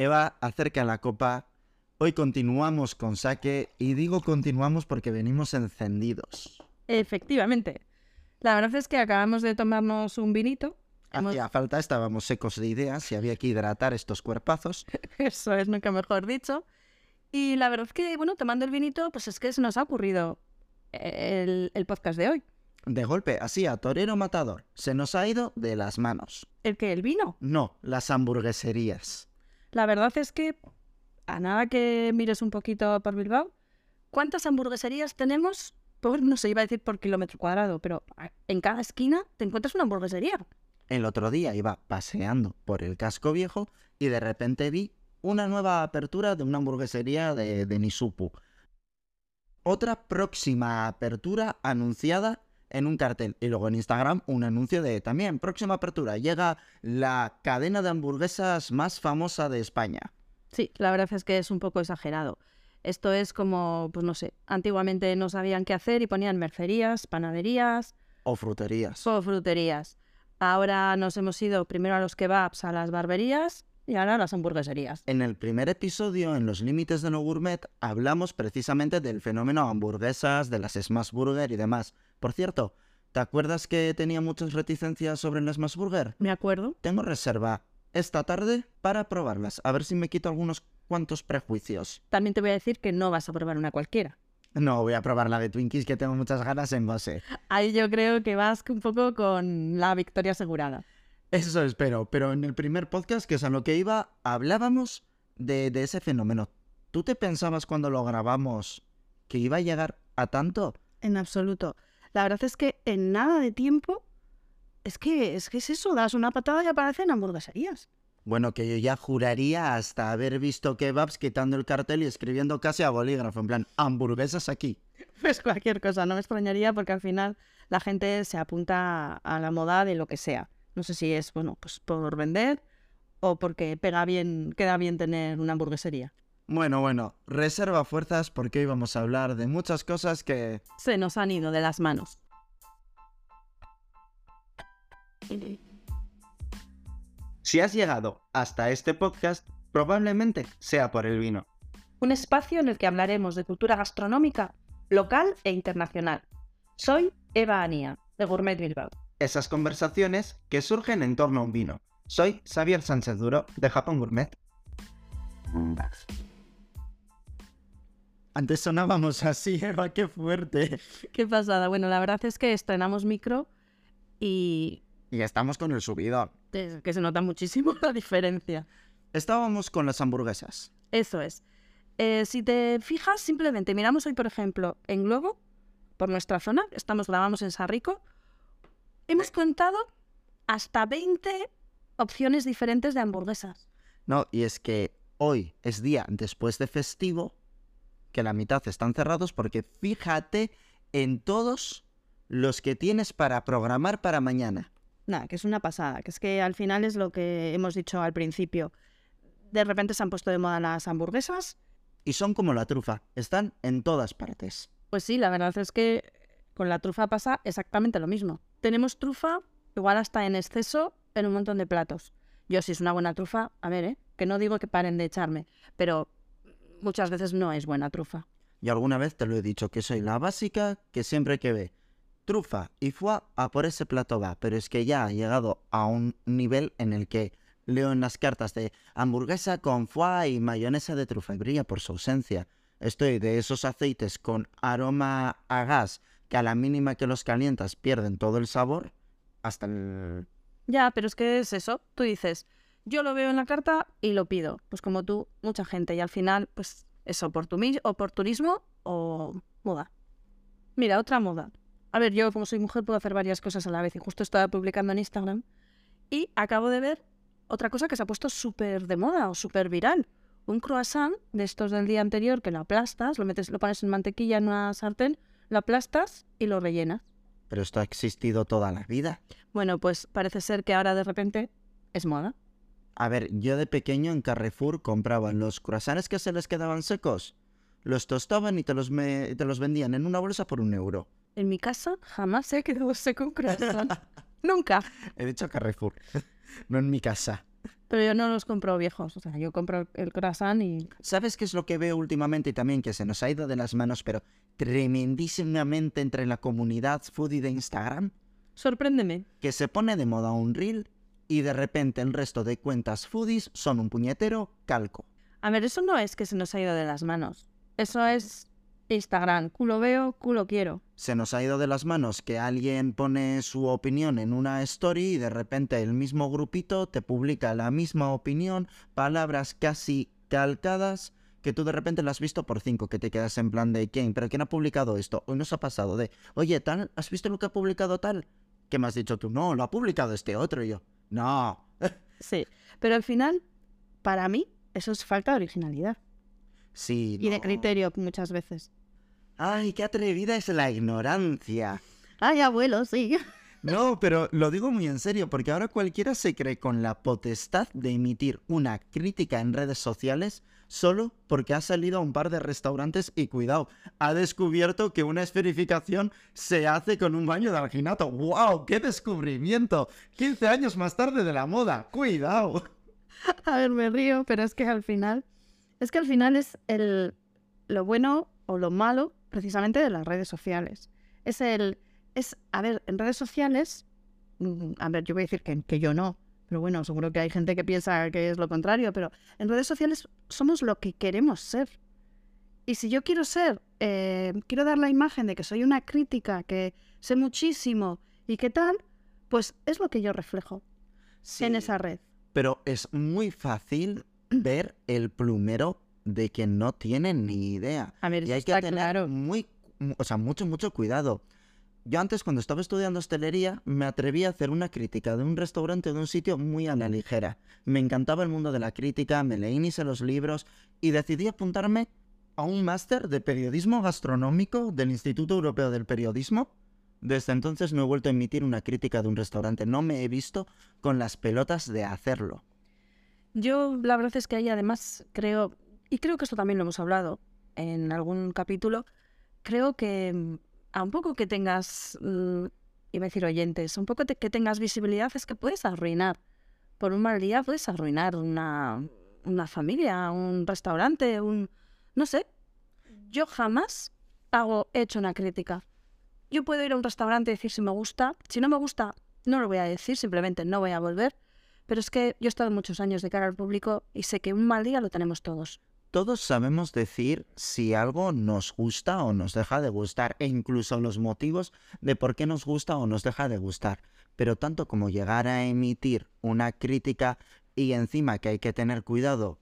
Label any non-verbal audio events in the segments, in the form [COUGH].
Eva, acerca la copa. Hoy continuamos con saque y digo continuamos porque venimos encendidos. Efectivamente. La verdad es que acabamos de tomarnos un vinito. Hemos- Hacía falta, estábamos secos de ideas y había que hidratar estos cuerpazos. [LAUGHS] Eso es nunca mejor dicho. Y la verdad es que, bueno, tomando el vinito, pues es que se nos ha ocurrido el, el podcast de hoy. De golpe, así a torero matador, se nos ha ido de las manos. ¿El que ¿El vino? No, las hamburgueserías. La verdad es que, a nada que mires un poquito por Bilbao, ¿cuántas hamburgueserías tenemos? Por, no sé, iba a decir por kilómetro cuadrado, pero en cada esquina te encuentras una hamburguesería. El otro día iba paseando por el casco viejo y de repente vi una nueva apertura de una hamburguesería de, de Nisupu. Otra próxima apertura anunciada en un cartel. Y luego en Instagram un anuncio de también próxima apertura. Llega la cadena de hamburguesas más famosa de España. Sí, la verdad es que es un poco exagerado. Esto es como, pues no sé, antiguamente no sabían qué hacer y ponían mercerías, panaderías O fruterías. o fruterías. Ahora nos hemos ido primero a los kebabs, a las barberías y ahora a las hamburgueserías. En el primer episodio, en los límites de lo gourmet, hablamos precisamente del fenómeno hamburguesas, de las smash burger y demás. Por cierto, ¿te acuerdas que tenía muchas reticencias sobre el smash burger? Me acuerdo. Tengo reserva esta tarde para probarlas, a ver si me quito algunos cuantos prejuicios. También te voy a decir que no vas a probar una cualquiera. No, voy a probar la de Twinkies que tengo muchas ganas en base. Ahí yo creo que vas un poco con la victoria asegurada. Eso espero, pero en el primer podcast, que es a lo que iba, hablábamos de, de ese fenómeno. ¿Tú te pensabas cuando lo grabamos que iba a llegar a tanto? En absoluto. La verdad es que en nada de tiempo es que es que es eso, das una patada y aparecen hamburgueserías. Bueno, que yo ya juraría hasta haber visto kebabs quitando el cartel y escribiendo casi a bolígrafo, en plan, hamburguesas aquí. [LAUGHS] Pues cualquier cosa, no me extrañaría porque al final la gente se apunta a la moda de lo que sea. No sé si es, bueno, pues por vender o porque pega bien, queda bien tener una hamburguesería. Bueno, bueno, reserva fuerzas porque hoy vamos a hablar de muchas cosas que... Se nos han ido de las manos. Si has llegado hasta este podcast, probablemente sea por el vino. Un espacio en el que hablaremos de cultura gastronómica local e internacional. Soy Eva Anía, de Gourmet Bilbao. Esas conversaciones que surgen en torno a un vino. Soy Xavier Sánchez Duro, de Japón Gourmet. Antes sonábamos así, Eva, qué fuerte. Qué pasada. Bueno, la verdad es que estrenamos micro y Y estamos con el subidón. es que se nota muchísimo la diferencia. Estábamos con las hamburguesas. Eso es. Eh, si te fijas, simplemente miramos hoy, por ejemplo, en Globo, por nuestra zona, estamos grabamos en Sarrico, hemos contado hasta 20 opciones diferentes de hamburguesas. No, y es que hoy es día después de festivo, que la mitad están cerrados porque fíjate en todos los que tienes para programar para mañana. Nada, que es una pasada, que es que al final es lo que hemos dicho al principio. De repente se han puesto de moda las hamburguesas. Y son como la trufa, están en todas partes. Pues sí, la verdad es que con la trufa pasa exactamente lo mismo. Tenemos trufa, igual hasta en exceso, en un montón de platos. Yo si es una buena trufa, a ver, ¿eh? que no digo que paren de echarme, pero muchas veces no es buena trufa. Y alguna vez te lo he dicho que soy la básica que siempre que ve trufa y foie a por ese plato va, pero es que ya ha llegado a un nivel en el que leo en las cartas de hamburguesa con foie y mayonesa de trufa y brilla por su ausencia. Estoy de esos aceites con aroma a gas que a la mínima que los calientas pierden todo el sabor hasta el... Ya, pero es que es eso. Tú dices, yo lo veo en la carta y lo pido. Pues como tú, mucha gente. Y al final, pues es oportuni- oportunismo o moda. Mira, otra moda. A ver, yo como soy mujer puedo hacer varias cosas a la vez y justo estaba publicando en Instagram y acabo de ver otra cosa que se ha puesto súper de moda o súper viral. Un croissant de estos del día anterior que lo aplastas, lo metes, lo pones en mantequilla en una sartén, lo aplastas y lo rellenas. Pero esto ha existido toda la vida. Bueno, pues parece ser que ahora de repente es moda. A ver, yo de pequeño en Carrefour compraba los croissants que se les quedaban secos. Los tostaban y te los, me- te los vendían en una bolsa por un euro. En mi casa jamás se ha quedado seco un croissant. [LAUGHS] Nunca. He dicho Carrefour, [LAUGHS] no en mi casa. Pero yo no los compro viejos. O sea, yo compro el croissant y. ¿Sabes qué es lo que veo últimamente y también que se nos ha ido de las manos, pero tremendísimamente entre la comunidad foodie de Instagram? Sorpréndeme. Que se pone de moda un reel y de repente el resto de cuentas foodies son un puñetero calco. A ver, eso no es que se nos ha ido de las manos. Eso es Instagram. Culo veo, culo quiero. Se nos ha ido de las manos que alguien pone su opinión en una story y de repente el mismo grupito te publica la misma opinión, palabras casi calcadas que tú de repente las has visto por cinco, que te quedas en plan de quién, pero quién ha publicado esto. Hoy nos ha pasado de, oye, tal, ¿has visto lo que ha publicado tal? ¿Qué me has dicho tú? No, lo ha publicado este otro y yo. No. [LAUGHS] Sí, pero al final, para mí, eso es falta de originalidad Sí. y de criterio muchas veces. Ay, qué atrevida es la ignorancia. Ay, abuelo, sí. [LAUGHS] No, pero lo digo muy en serio, porque ahora cualquiera se cree con la potestad de emitir una crítica en redes sociales solo porque ha salido a un par de restaurantes y cuidado, ha descubierto que una esferificación se hace con un baño de alginato. ¡Wow! ¡Qué descubrimiento! 15 años más tarde de la moda. ¡Cuidado! [LAUGHS] A ver, me río, pero es que al final, es que al final es el, lo bueno o lo malo precisamente de las redes sociales. Es el, es, a ver, en redes sociales, mm, a ver, yo voy a decir que, que yo no, pero bueno, seguro que hay gente que piensa que es lo contrario, pero en redes sociales somos lo que queremos ser. Y si yo quiero ser, eh, quiero dar la imagen de que soy una crítica, que sé muchísimo y qué tal, pues es lo que yo reflejo en esa red. Pero es muy fácil [CLEARS THROAT] ver el plumero de que no tiene ni idea. A ver, Y hay que tener claro. muy, mu- o sea, mucho, mucho cuidado. Yo antes, cuando estaba estudiando hostelería, me atreví a hacer una crítica de un restaurante o de un sitio muy a la ligera. Me encantaba el mundo de la crítica, me leí ni los libros y decidí apuntarme a un máster de periodismo gastronómico del Instituto Europeo del Periodismo. Desde entonces no he vuelto a emitir una crítica de un restaurante. No me he visto con las pelotas de hacerlo. Yo la verdad es que ahí además creo, y creo que esto también lo hemos hablado en algún capítulo, creo que a un poco que tengas, mm, iba a decir oyentes, un poco que tengas visibilidad es que puedes arruinar. Por un mal día puedes arruinar una, una familia, un restaurante, un... no sé. Yo jamás hago, he hecho una crítica. Yo puedo ir a un restaurante y decir si me gusta. Si no me gusta, no lo voy a decir, simplemente no voy a volver. Pero es que yo he estado muchos años de cara al público y sé que un mal día lo tenemos todos. Todos sabemos decir si algo nos gusta o nos deja de gustar, e incluso los motivos de por qué nos gusta o nos deja de gustar. Pero tanto como llegar a emitir una crítica y encima que hay que tener cuidado,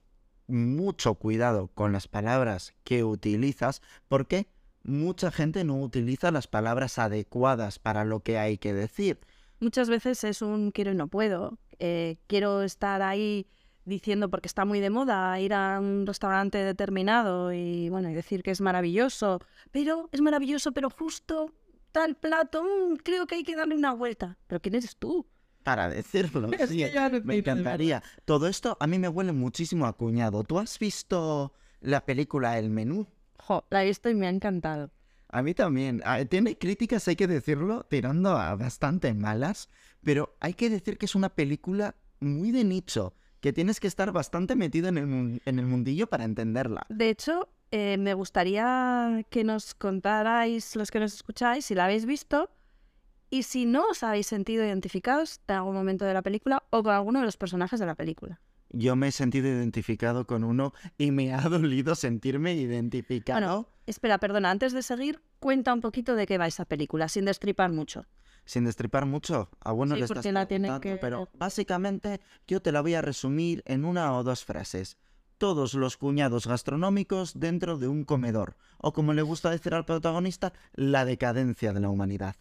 mucho cuidado con las palabras que utilizas, porque mucha gente no utiliza las palabras adecuadas para lo que hay que decir. Muchas veces es un quiero y no puedo. eh, quiero estar ahí diciendo porque está muy de moda ir a un restaurante determinado y bueno y decir que es maravilloso, pero es maravilloso, pero justo tal plato, mm, creo que hay que darle una vuelta. Pero ¿quién eres tú? Para decirlo, [LAUGHS] Es sí, no me encantaría. Todo esto a mí me huele muchísimo a cuñado. ¿Tú has visto la película El Menú? Jo, la he visto y me ha encantado. A mí también. Ah, Tiene críticas, hay que decirlo, tirando a bastante malas, pero hay que decir que es una película muy de nicho, que tienes que estar bastante metido en el, en el mundillo para entenderla. De hecho, eh, me gustaría que nos contarais, los que nos escucháis, si la habéis visto y si no os habéis sentido identificados en algún momento de la película o con alguno de los personajes de la película. Yo me he sentido identificado con uno y me ha dolido sentirme identificado. Bueno, espera, perdona, antes de seguir, cuenta un poquito de qué va esa película, sin destripar mucho. Sin destripar mucho. A bueno Sí, le estás la que- pero básicamente yo te la voy a resumir en una o dos frases. Todos los cuñados gastronómicos dentro de un comedor. O como le gusta decir al protagonista, la decadencia de la humanidad.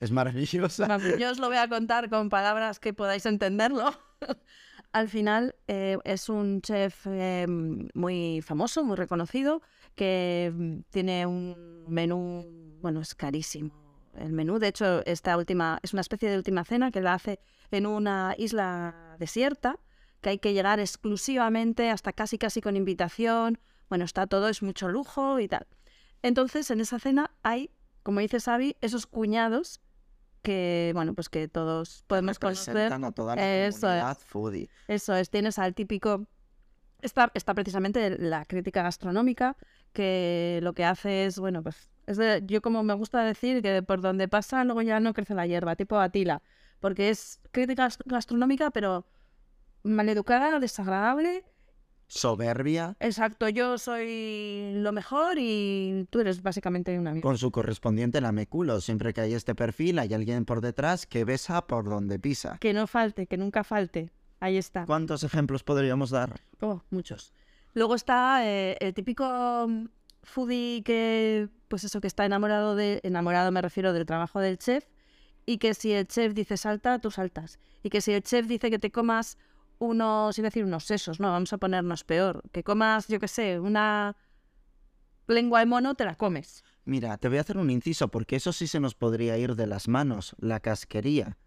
Es maravillosa. Yo os lo voy a contar con palabras que podáis entenderlo. [LAUGHS] Al final eh, es un chef eh, muy famoso, muy reconocido, que mm, tiene un menú, bueno, es carísimo. El menú, de hecho, esta última es una especie de última cena que la hace en una isla desierta, que hay que llegar exclusivamente hasta casi casi con invitación. Bueno, está todo, es mucho lujo y tal. Entonces, en esa cena hay, como dice Xavi, esos cuñados que, bueno, pues que todos podemos conocer. Representan a toda la Eso es. foodie. Eso es, tienes al típico... Está, está precisamente la crítica gastronómica, que lo que hace es, bueno, pues es de- yo como me gusta decir que por donde pasa luego ya no crece la hierba, tipo Atila, porque es crítica gas- gastronómica, pero maleducada, desagradable. Soberbia, Exacto, yo soy lo mejor y tú eres básicamente una mierda. con su correspondiente lameculo. Siempre que hay este perfil, hay alguien por detrás que besa por donde pisa. Que no falte, que nunca falte. Ahí está. ¿Cuántos ejemplos podríamos dar? Oh, muchos. Luego está eh, el típico mm, foodie que, pues eso, que está enamorado de, enamorado me refiero del trabajo del chef, y que si el chef dice salta, tú saltas. Y que si el chef dice que te comas unos, iba a decir unos sesos, no, vamos a ponernos peor, que comas, yo qué sé, una lengua de mono, te la comes. Mira, te voy a hacer un inciso porque eso sí se nos podría ir de las manos, la casquería.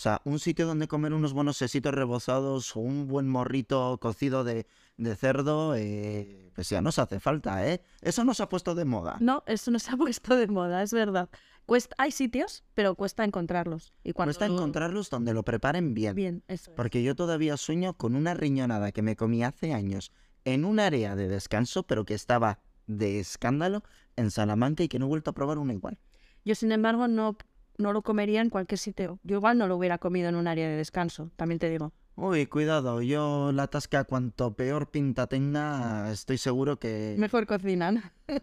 O sea, un sitio donde comer unos buenos sesitos rebozados o un buen morrito cocido de, de cerdo, eh, pues ya nos hace falta, ¿eh? Eso nos ha puesto de moda. No, eso no se ha [LAUGHS] puesto de moda, es verdad. Cuesta, hay sitios, pero cuesta encontrarlos. Y cuando Cuesta lo- encontrarlos donde lo preparen bien. Bien, eso es. Porque yo todavía sueño con una riñonada que me comí hace años en un área de descanso, pero que estaba de escándalo en Salamanca y que no he vuelto a probar una igual. Yo, sin embargo, no, no lo comería en cualquier sitio. Yo igual no lo hubiera comido en un área de descanso, también te digo. Uy, cuidado, yo la tasca cuanto peor pinta tenga, estoy seguro que... Mejor cocinan. [LAUGHS]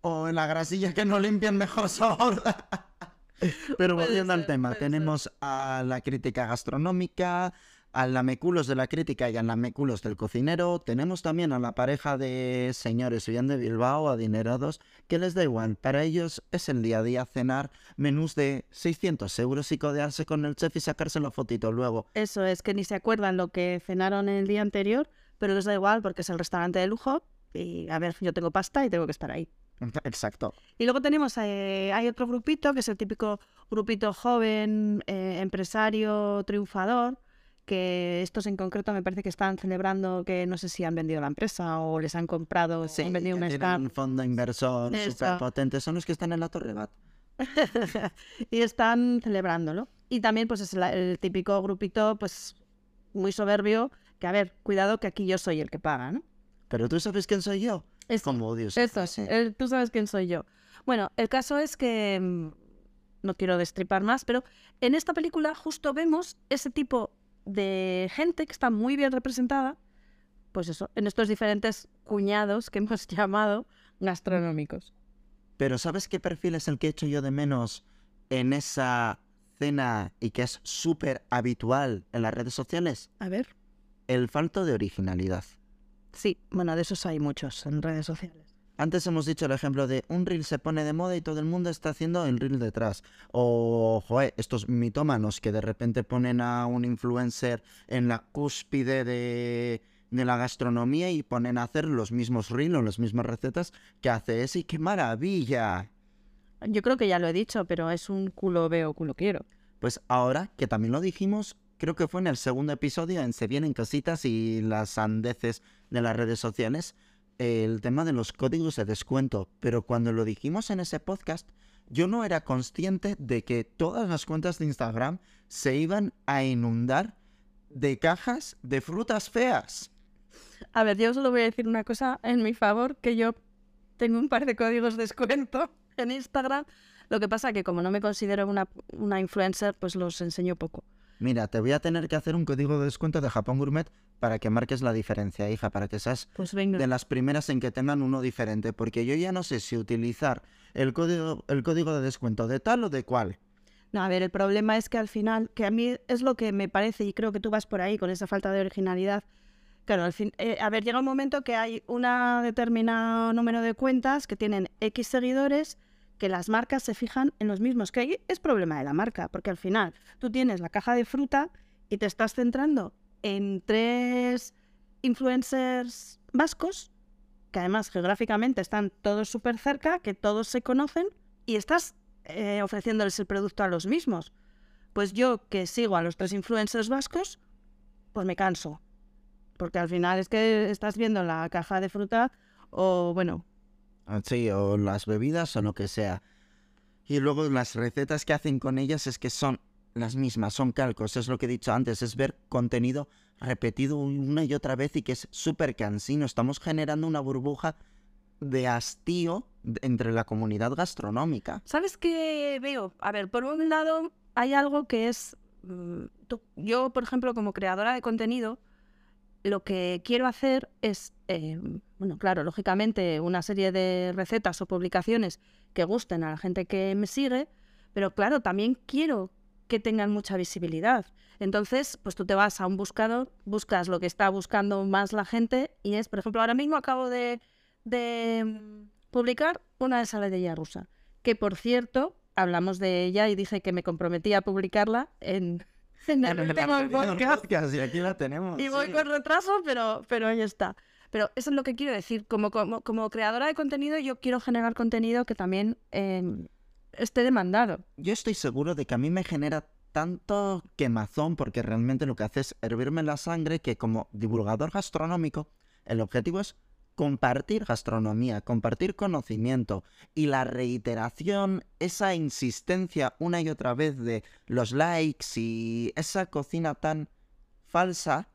O en la grasilla que no limpian mejor sabor. [LAUGHS] Pero volviendo al tema, tenemos a la crítica gastronómica, al lameculos de la crítica y al lameculos del cocinero. Tenemos también a la pareja de señores bien de Bilbao, adinerados, que les da igual. Para ellos es el día a día cenar menús de 600 euros y codearse con el chef y sacarse la fotito luego. Eso es, que ni se acuerdan lo que cenaron el día anterior, pero les da igual porque es el restaurante de lujo. Y a ver, yo tengo pasta y tengo que estar ahí. Exacto. Y luego tenemos, eh, hay otro grupito, que es el típico grupito joven, eh, empresario, triunfador, que estos en concreto me parece que están celebrando que no sé si han vendido la empresa o les han comprado, o han vendido un tienen un fondo inversor súper potente. Son los que están en la Torre Bat. [LAUGHS] y están celebrándolo. Y también pues es la- el típico grupito pues muy soberbio, que a ver, cuidado que aquí yo soy el que paga, ¿no? Pero tú sabes quién soy yo. Eso, Como odio esa eso, el- tú sabes quién soy yo. Bueno, el caso es que mm, no quiero destripar más, pero en esta película justo vemos ese tipo de gente que está muy bien representada, pues eso, en estos diferentes cuñados que [LAUGHS] hemos llamado gastronómicos. Pero ¿sabes qué perfil es el que echo yo de menos en esa cena y que es súper habitual en las redes sociales? A ver. El falto de originalidad. Sí, bueno, de esos hay muchos en redes sociales. Antes hemos dicho el ejemplo de un reel se pone de moda y todo el mundo está haciendo el reel detrás. O, joder, estos mitómanos que de repente ponen a un influencer en la cúspide de, de la gastronomía y ponen a hacer los mismos reels o las mismas recetas que hace ese. ¡Y qué maravilla! Yo creo que ya lo he dicho, pero es un culo veo, culo quiero. Pues ahora, que también lo dijimos, creo que fue en el segundo episodio en Se vienen cositas y las sandeces de las redes sociales, el tema de los códigos de descuento. Pero cuando lo dijimos en ese podcast, yo no era consciente de que todas las cuentas de Instagram se iban a inundar de cajas de frutas feas. A ver, yo solo voy a decir una cosa en mi favor, que yo tengo un par de códigos de descuento en Instagram. Lo que pasa que como no me considero una, una influencer, pues los enseño poco. Mira, te voy a tener que hacer un código de descuento de Japón Gourmet para que marques la diferencia, hija, para que seas Pues de las primeras en que tengan uno diferente, porque yo ya no sé si utilizar el código, el código de descuento de tal o de cual. No, a ver, el problema es que al final, que a mí es lo que me parece, y creo que tú vas por ahí con esa falta de originalidad. Claro, al fin, eh, a ver, llega un momento que hay un determinado número de cuentas que tienen X seguidores que las marcas se fijan en los mismos, que es problema de la marca, porque al final tú tienes la caja de fruta y te estás centrando en tres influencers vascos, que además geográficamente están todos súper cerca, que todos se conocen, y estás eh, ofreciéndoles el producto a los mismos. Pues yo que sigo a los tres influencers vascos, pues me canso. Porque al final es que estás viendo la caja de fruta o, bueno, Sí, o las bebidas o lo que sea. Y luego las recetas que hacen con ellas es que son las mismas, son calcos, es lo que he dicho antes, es ver contenido repetido una y otra vez y que es súper cansino. Estamos generando una burbuja de hastío entre la comunidad gastronómica. ¿Sabes qué veo? A ver, por un lado hay algo que es... mm, yo, por ejemplo, como creadora de contenido, lo que quiero hacer es, eh, bueno, claro, lógicamente una serie de recetas o publicaciones que gusten a la gente que me sigue, pero claro, también quiero que tengan mucha visibilidad. Entonces, pues tú te vas a un buscador, buscas lo que está buscando más la gente y es, por ejemplo, ahora mismo acabo de, mm, publicar una ensaladilla rusa, que por cierto, hablamos de ella y dije que me comprometía a publicarla en, [LAUGHS] en el último podcast. Y aquí la tenemos. Y voy sí. con retraso, pero, pero ahí está. Pero eso es lo que quiero decir. Como, como, como creadora de contenido, yo quiero generar contenido que también eh, esté demandado. Yo estoy seguro de que a mí me genera tanto quemazón porque realmente lo que hace es hervirme la sangre que como divulgador gastronómico el objetivo es compartir gastronomía, compartir conocimiento y la reiteración, esa insistencia una y otra vez de los likes y esa cocina tan falsa.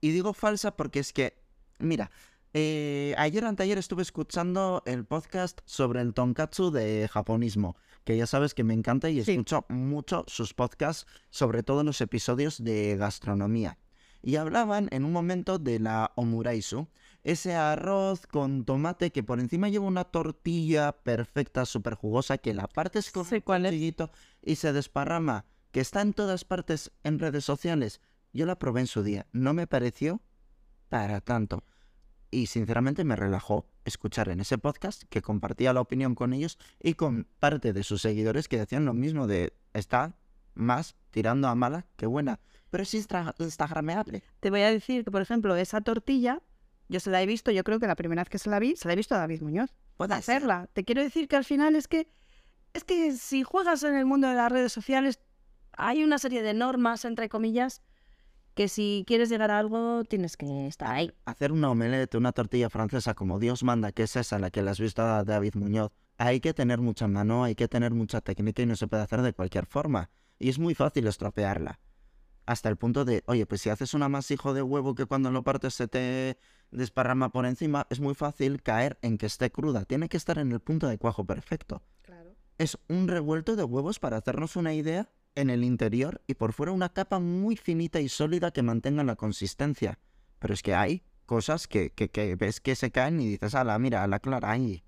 Y digo falsa porque es que, mira, eh, ayer anteayer estuve escuchando el podcast sobre el tonkatsu de japonismo, que ya sabes que me encanta y Sí. escucho mucho sus podcasts, sobre todo los episodios de gastronomía. Y hablaban en un momento de la omuraisu, ese arroz con tomate que por encima lleva una tortilla perfecta, súper jugosa, que la con un cuál es. cuchillito y se desparrama, que está en todas partes en redes sociales. Yo la probé en su día, no me pareció para tanto. Y sinceramente me relajó escuchar en ese podcast que compartía la opinión con ellos y con parte de sus seguidores que decían lo mismo de está más tirando a mala que buena. Pero es instagrameable. Te voy a decir que, por ejemplo, esa tortilla, yo se la he visto, yo creo que la primera vez que se la vi, se la he visto a David Muñoz. Puede ser. hacerla. Te quiero decir que al final es que es que si juegas en el mundo de las redes sociales hay una serie de normas entre comillas que si quieres llegar a algo tienes que estar ahí. Hacer una omelette, una tortilla francesa como Dios manda, que es esa la que le has visto a David Muñoz, hay que tener mucha mano, hay que tener mucha técnica y no se puede hacer de cualquier forma. Y es muy fácil estropearla. Hasta el punto de, oye, pues si haces un amasijo de huevo que cuando lo partes se te desparrama por encima, es muy fácil caer en que esté cruda. Tiene que estar en el punto de cuajo perfecto. Es un revuelto de huevos para hacernos una idea en el interior y por fuera una capa muy finita y sólida que mantenga la consistencia. Pero es que hay cosas que, que, que ves que se caen y dices, ala, mira, a la clara ahí.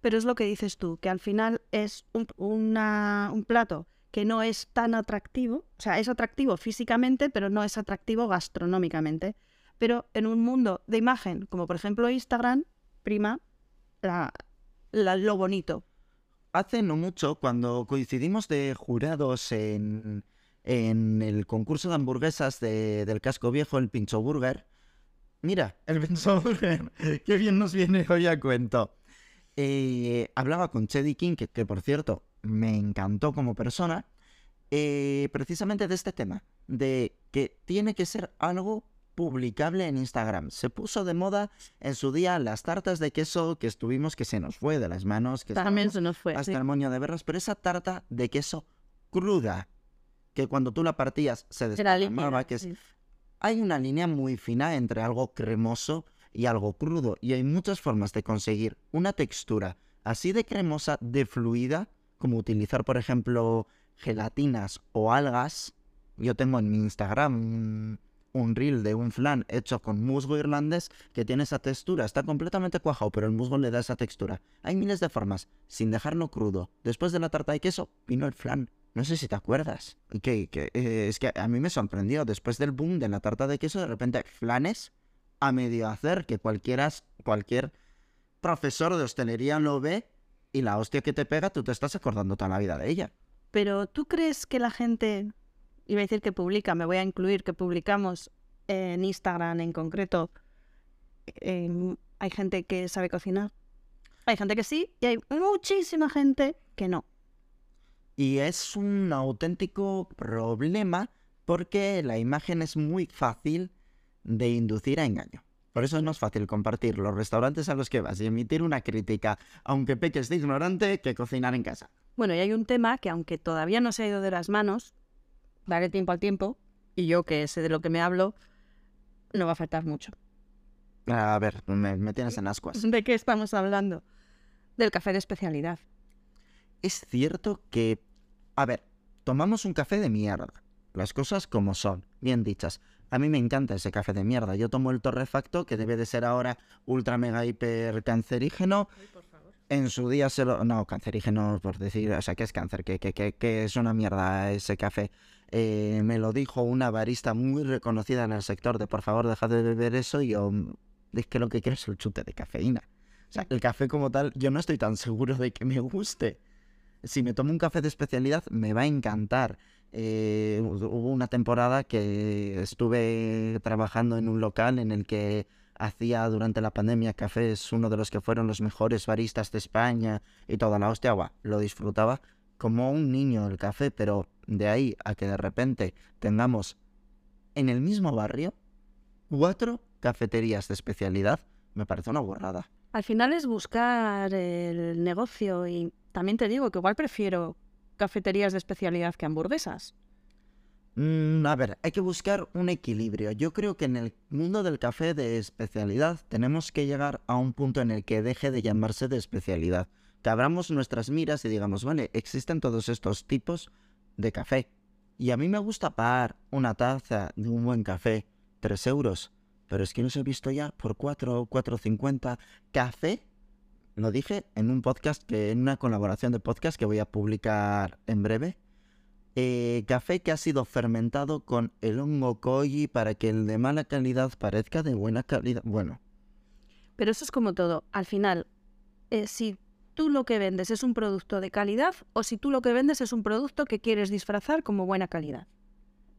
Pero es lo que dices tú, que al final es un, una- un plato que no es tan atractivo, o sea, es atractivo físicamente, pero no es atractivo gastronómicamente. Pero en un mundo de imagen, como por ejemplo Instagram, prima la- lo bonito. Hace no mucho, cuando coincidimos de jurados en, en el concurso de hamburguesas de- del casco viejo, el Pincho Burger, mira, el Pincho Burger, [LAUGHS] qué bien nos viene hoy a cuento. Eh, hablaba con Chedi King, que, que, por cierto me encantó como persona, eh, precisamente de este tema, de que tiene que ser algo publicable en Instagram. Se puso de moda en su día las tartas de queso que estuvimos que se nos fue de las manos, que También se nos fue. hasta sí. el moño de berros, pero esa tarta de queso cruda, que cuando tú la partías se líquida, que es sí. hay una línea muy fina entre algo cremoso y algo crudo, y hay muchas formas de conseguir una textura así de cremosa, de fluida, como utilizar, por ejemplo, gelatinas o algas. Yo tengo en mi Instagram un, reel de un flan hecho con musgo irlandés que tiene esa textura. Está completamente cuajado, pero el musgo le da esa textura. Hay miles de formas, sin dejarlo crudo. Después de la tarta de queso, vino el flan. No sé si te acuerdas. Que, eh, es que a mí me sorprendió. Después del boom de la tarta de queso, de repente flanes a medio hacer que cualquiera, cualquier profesor de hostelería lo ve y la hostia que te pega, tú te estás acordando toda la vida de ella. Pero ¿tú crees que la gente, iba a decir que publica, me voy a incluir que publicamos en Instagram en concreto, em, hay gente que sabe cocinar? Hay gente que sí y hay muchísima gente que no. Y es un auténtico problema porque la imagen es muy fácil de inducir a engaño. Por eso es más fácil compartir los restaurantes a los que vas y emitir una crítica, aunque peques de ignorante, que cocinar en casa. Bueno, y hay un tema que aunque todavía no se ha ido de las manos, daré tiempo al tiempo, y yo que sé de lo que me hablo, no va a faltar mucho. A ver, me, me tienes en ascuas. ¿De qué estamos hablando? Del café de especialidad. Es cierto que, a ver, tomamos un café de mierda. Las cosas como son, bien dichas. A mí me encanta ese café de mierda. Yo tomo el torrefacto, que debe de ser ahora ultra mega hiper cancerígeno. En su día se lo... No, cancerígeno por decir... O sea, que es cáncer, que, que, que, que es una mierda ese café. Eh, me lo dijo una barista muy reconocida en el sector de por favor dejad de beber eso y yo... Es que lo que quiero es el chute de cafeína. O sea, el café como tal, yo no estoy tan seguro de que me guste. Si me tomo un café de especialidad, me va a encantar. Eh, hu- hubo una temporada que estuve trabajando en un local en el que hacía durante la pandemia cafés, uno de los que fueron los mejores baristas de España y toda la hostia, lo disfrutaba como un niño el café, pero de ahí a que de repente tengamos en el mismo barrio cuatro cafeterías de especialidad, me parece una borrada. Al final es buscar el negocio y también te digo que igual prefiero cafeterías de especialidad que hamburguesas. Mm, a ver, hay que buscar un equilibrio. Yo creo que en el mundo del café de especialidad tenemos que llegar a un punto en el que deje de llamarse de especialidad. Que abramos nuestras miras y digamos, vale, existen todos estos tipos de café. Y a mí me gusta pagar una taza de un buen café, 3 euros. Pero es que los he visto ya por 4 o 4,50. Café, lo dije en un podcast, que en una colaboración de podcast que voy a publicar en breve. Eh, café que ha sido fermentado con el hongo koji para que el de mala calidad parezca de buena calidad. Bueno, Pero eso es como todo. Al final, eh, si tú lo que vendes es un producto de calidad o si tú lo que vendes es un producto que quieres disfrazar como buena calidad.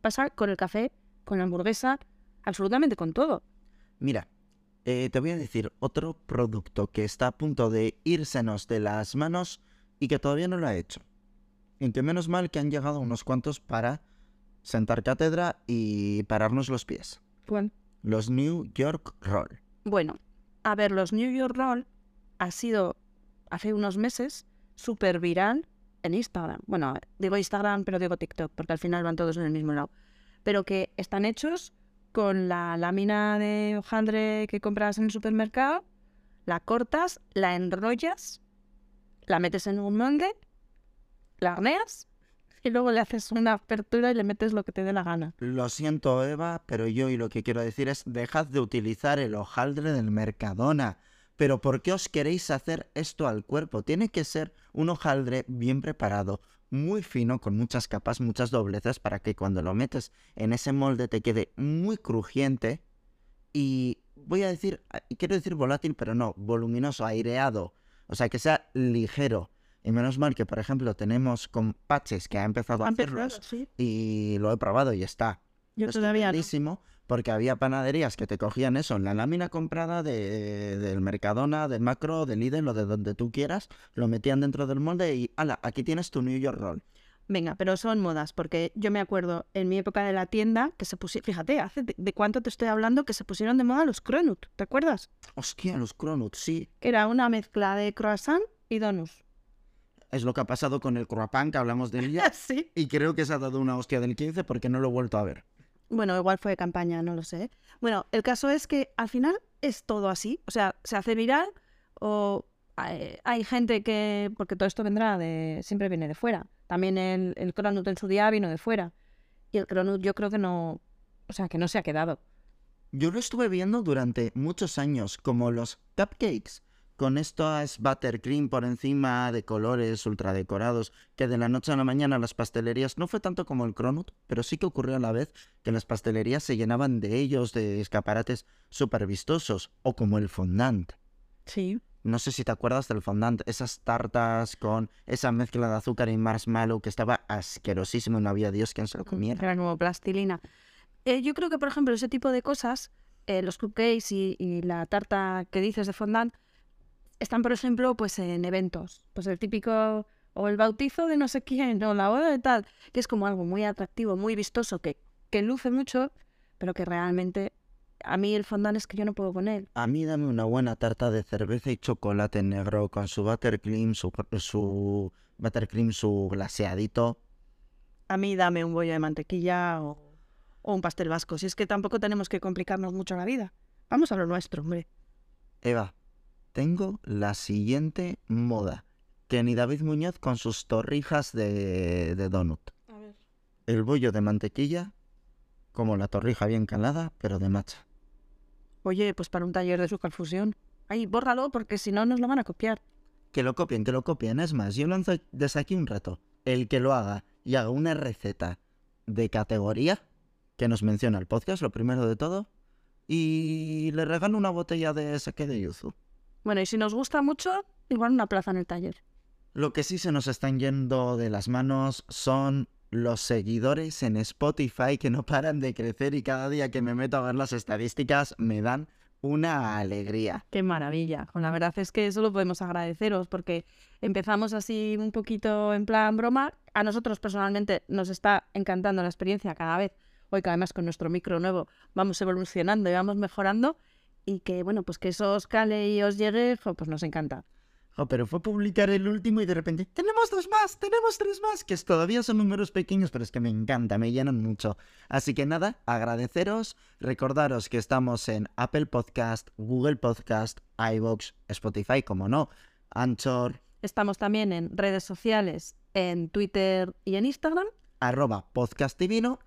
Pasa con el café, con la hamburguesa, absolutamente con todo. mira, eh, te voy a decir otro producto que está a punto de írsenos de las manos y que todavía no lo ha hecho. Y que menos mal que han llegado unos cuantos para sentar cátedra y pararnos los pies. Los New York Roll. Bueno, a ver, los New York Roll ha sido hace unos meses súper viral en Instagram. Bueno, digo Instagram, pero digo TikTok, porque al final van todos en el mismo lado. Pero que están hechos con la lámina de hojaldre que compras en el supermercado, la cortas, la enrollas, la metes en un molde, la horneas y luego le haces una apertura y le metes lo que te dé la gana. Lo siento, Eva, pero yo y lo que quiero decir es dejad de utilizar el hojaldre del Mercadona. Pero ¿por qué os queréis hacer esto al cuerpo? Tiene que ser un hojaldre bien preparado, muy fino, con muchas capas, muchas dobleces, para que cuando lo metes en ese molde te quede muy crujiente y voy a decir, quiero decir volátil, pero no, voluminoso, aireado. O sea, que sea ligero. Y menos mal que, por ejemplo, tenemos con Patches que ha empezado a hacerlos sí. y lo he probado y está Yo todavía no. Porque había panaderías que te cogían eso en la lámina comprada de, del Mercadona, del Macro, del Lidl o de donde tú quieras, lo metían dentro del molde y ala, aquí tienes tu New York Roll. Venga, pero son modas, porque yo me acuerdo en mi época de la tienda que se pusieron, fíjate, hace de, de cuánto te estoy hablando que se pusieron de moda los cronut, ¿te acuerdas? Hostia, los Cronuts, sí. Era una mezcla de croissant y donuts. Es lo que ha pasado con el croissant que hablamos de él ya. sí. Y creo que se ha dado una hostia del 15 porque no lo he vuelto a ver. Bueno, igual fue campaña, no lo sé. Bueno, el caso es que al final es todo así. O sea, se hace viral o hay, hay gente que... Porque todo esto vendrá de... Siempre viene de fuera. También el, el cronut en su día vino de fuera. Y el cronut yo creo que no... O sea, que no se ha quedado. Yo lo estuve viendo durante muchos años, como los cupcakes, con estas buttercream por encima de colores ultra decorados, que de la noche a la mañana las pastelerías no fue tanto como el cronut, pero sí que ocurrió a la vez que las pastelerías se llenaban de ellos, de escaparates súper vistosos, o como el fondant. Sí. No sé si te acuerdas del fondant, esas tartas con esa mezcla de azúcar y marshmallow que estaba asquerosísimo y no había Dios quien se lo comiera. Era como plastilina. Eh, yo creo que, por ejemplo, ese tipo de cosas, eh, los cupcakes y, y la tarta que dices de fondant, están, por ejemplo, pues en eventos. Pues el típico, o el bautizo de no sé quién, o la boda de tal, que es como algo muy atractivo, muy vistoso, que, que luce mucho, pero que realmente a mí el fondant es que yo no puedo con él. A mí dame una buena tarta de cerveza y chocolate negro con su buttercream, su, su buttercream, su glaseadito. A mí dame un bollo de mantequilla o, o un pastel vasco. Si es que tampoco tenemos que complicarnos mucho la vida. Vamos a lo nuestro, hombre. Eva, tengo la siguiente moda. Que ni David Muñoz con sus torrijas de, de donut. A ver. El bollo de mantequilla, como la torrija bien calada, pero de matcha. Oye, pues para un taller de sucalfusión. Ay, bórralo porque si no nos lo van a copiar. Que lo copien, que lo copien. Es más, yo lanzo desde aquí un reto. El que lo haga y haga una receta de categoría que nos menciona el podcast, lo primero de todo, y le regalo una botella de saque de yuzu. Bueno, y si nos gusta mucho, igual una plaza en el taller. Lo que sí se nos están yendo de las manos son los seguidores en Spotify que no paran de crecer y cada día que me meto a ver las estadísticas me dan una alegría. Qué maravilla. Con la verdad es que eso lo podemos agradeceros porque empezamos así un poquito en plan broma. A nosotros personalmente nos está encantando la experiencia cada vez. Hoy que además con nuestro micro nuevo vamos evolucionando y vamos mejorando. Y que bueno, pues que eso os cale y os llegue, pues nos encanta. Oh, pero fue publicar el último y de repente, tenemos dos más, tenemos tres más, que todavía son números pequeños, pero es que me encanta, me llenan mucho. Así que nada, agradeceros, recordaros que estamos en Apple Podcast, Google Podcast, iVoox, Spotify, como no, Anchor, Estamos también en redes sociales, en Twitter y en Instagram. arroba podcast divino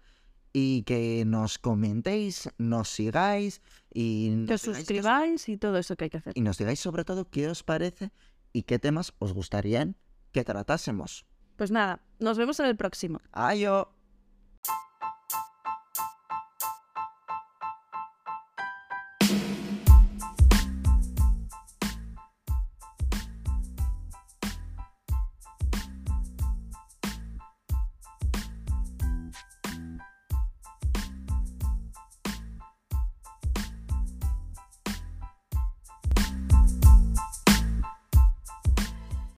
y que nos comentéis, nos sigáis y Que nos os suscribáis y todo eso que hay que hacer. y nos digáis sobre todo qué os parece y qué temas os gustarían que tratásemos. Pues nada, nos vemos en el próximo. Ayo.